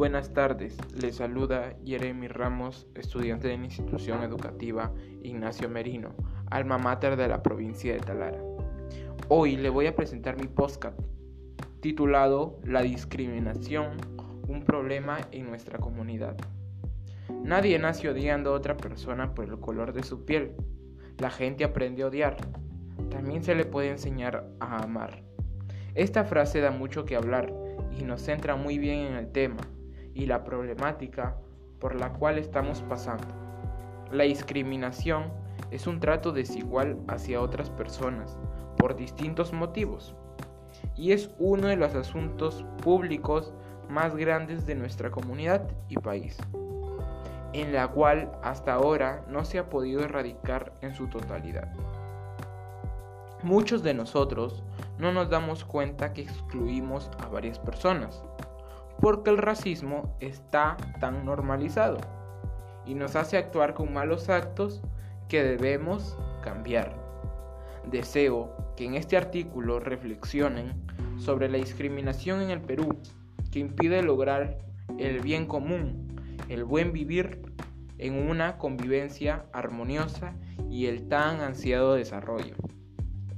buenas tardes, les saluda Jeremy Ramos, estudiante de la institución educativa Ignacio Merino, alma mater de la provincia de Talara. Hoy le voy a presentar mi podcast titulado La discriminación, un problema en nuestra comunidad. Nadie nace odiando a otra persona por el color de su piel. La gente aprende a odiar. También se le puede enseñar a amar. Esta frase da mucho que hablar y nos centra muy bien en el tema y la problemática por la cual estamos pasando. La discriminación es un trato desigual hacia otras personas por distintos motivos y es uno de los asuntos públicos más grandes de nuestra comunidad y país, en la cual hasta ahora no se ha podido erradicar en su totalidad. Muchos de nosotros no nos damos cuenta que excluimos a varias personas, porque el racismo está tan normalizado y nos hace actuar con malos actos que debemos cambiar. Deseo que en este artículo reflexionen sobre la discriminación en el Perú que impide lograr el bien común, el buen vivir en una convivencia armoniosa y el tan ansiado desarrollo.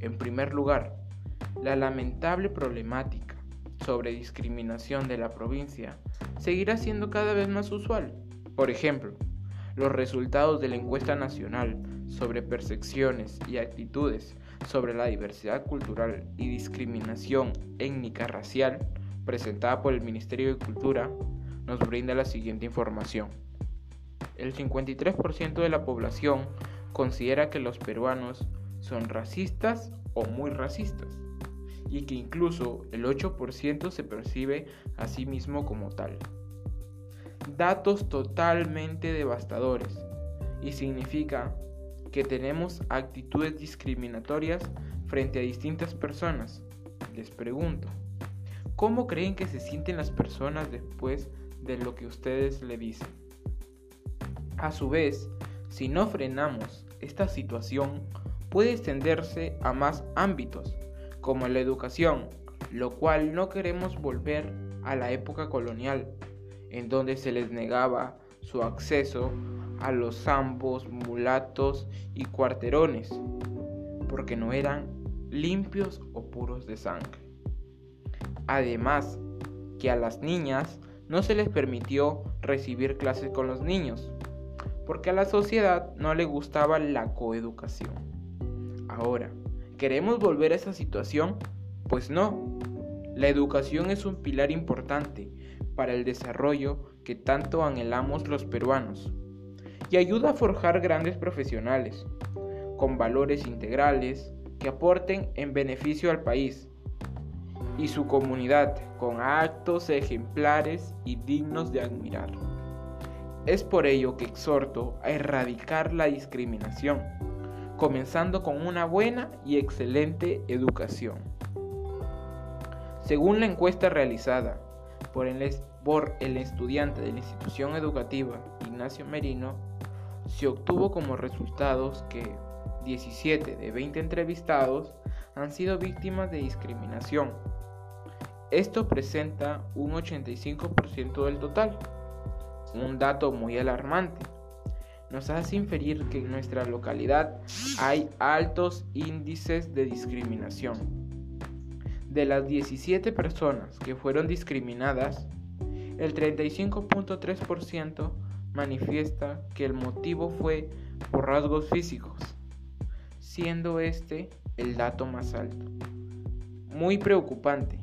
En primer lugar, la lamentable problemática sobre discriminación de la provincia seguirá siendo cada vez más usual. Por ejemplo, los resultados de la encuesta nacional sobre percepciones y actitudes sobre la diversidad cultural y discriminación étnica racial presentada por el Ministerio de Cultura nos brinda la siguiente información. El 53% de la población considera que los peruanos son racistas o muy racistas, y que incluso el 8% se percibe a sí mismo como tal. Datos totalmente devastadores, y significa que tenemos actitudes discriminatorias frente a distintas personas. Les pregunto, ¿cómo creen que se sienten las personas después de lo que ustedes le dicen? A su vez, si no frenamos esta situación, puede extenderse a más ámbitos, como la educación, lo cual no queremos volver a la época colonial, en donde se les negaba su acceso a los zambos, mulatos y cuarterones, porque no eran limpios o puros de sangre. Además, que a las niñas no se les permitió recibir clases con los niños, porque a la sociedad no le gustaba la coeducación. Ahora, ¿queremos volver a esa situación? Pues no. La educación es un pilar importante para el desarrollo que tanto anhelamos los peruanos y ayuda a forjar grandes profesionales con valores integrales que aporten en beneficio al país y su comunidad con actos ejemplares y dignos de admirar. Es por ello que exhorto a erradicar la discriminación comenzando con una buena y excelente educación. Según la encuesta realizada por el, estudiante de la institución educativa Ignacio Merino, se obtuvo como resultados que 17 de 20 entrevistados han sido víctimas de discriminación. Esto presenta un 85% del total, un dato muy alarmante nos hace inferir que en nuestra localidad hay altos índices de discriminación. De las 17 personas que fueron discriminadas, el 35.3% manifiesta que el motivo fue por rasgos físicos, siendo este el dato más alto. Muy preocupante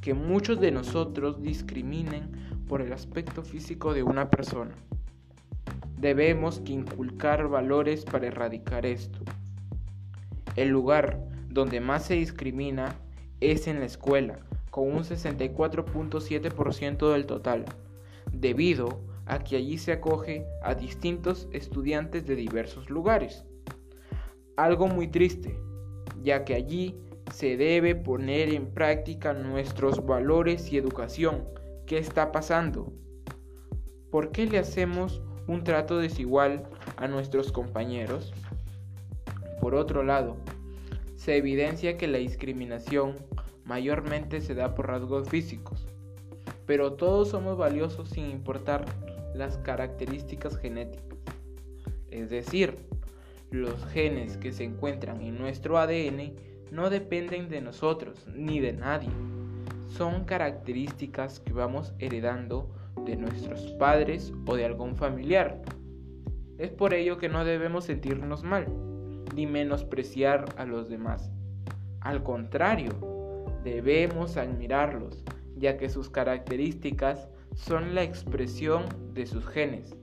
que muchos de nosotros discriminen por el aspecto físico de una persona. Debemos inculcar valores para erradicar esto. El lugar donde más se discrimina es en la escuela, con un 64.7% del total, debido a que allí se acoge a distintos estudiantes de diversos lugares. Algo muy triste, ya que allí se debe poner en práctica nuestros valores y educación. ¿Qué está pasando? ¿Por qué le hacemos un trato desigual a nuestros compañeros. Por otro lado, se evidencia que la discriminación mayormente se da por rasgos físicos, pero todos somos valiosos sin importar las características genéticas. Es decir, los genes que se encuentran en nuestro ADN no dependen de nosotros ni de nadie. Son características que vamos heredando de nuestros padres o de algún familiar. Es por ello que no debemos sentirnos mal, ni menospreciar a los demás. Al contrario, debemos admirarlos, ya que sus características son la expresión de sus genes.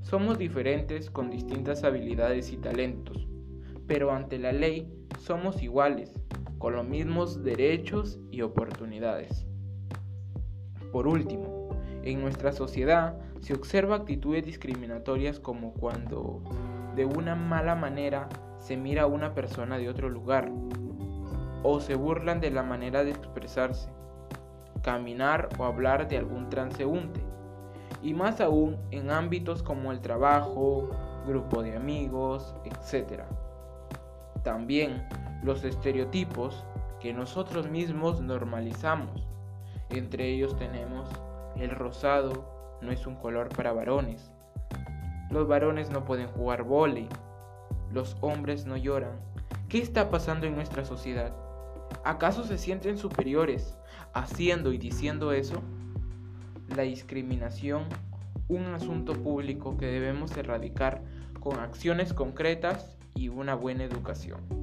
Somos diferentes con distintas habilidades y talentos, pero ante la ley somos iguales, con los mismos derechos y oportunidades. Por último, en nuestra sociedad se observa actitudes discriminatorias como cuando de una mala manera se mira a una persona de otro lugar o se burlan de la manera de expresarse, caminar o hablar de algún transeúnte, y más aún en ámbitos como el trabajo, grupo de amigos, etc. También los estereotipos que nosotros mismos normalizamos. Entre ellos tenemos el rosado no es un color para varones. Los varones no pueden jugar vóley. Los hombres no lloran. ¿Qué está pasando en nuestra sociedad? ¿Acaso se sienten superiores haciendo y diciendo eso? La discriminación, un asunto público que debemos erradicar con acciones concretas y una buena educación.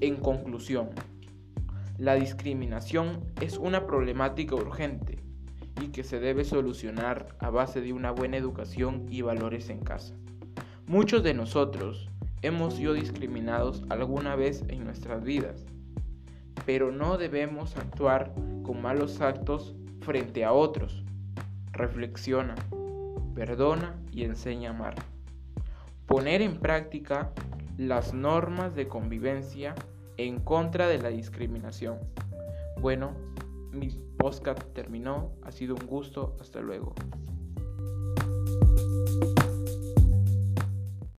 En conclusión, la discriminación es una problemática urgente y que se debe solucionar a base de una buena educación y valores en casa. Muchos de nosotros hemos sido discriminados alguna vez en nuestras vidas pero no debemos actuar con malos actos frente a otros. Reflexiona, perdona y enseña a amar. Poner en práctica las normas de convivencia en contra de la discriminación. Bueno, mi podcast terminó, ha sido un gusto, hasta luego.